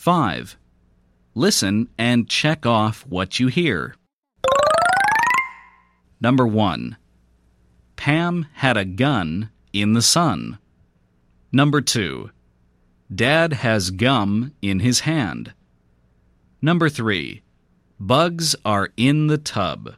5. Listen and check off what you hear. Number 1. Pam had a gun in the sun. Number 2. Dad has gum in his hand. Number 3. Bugs are in the tub.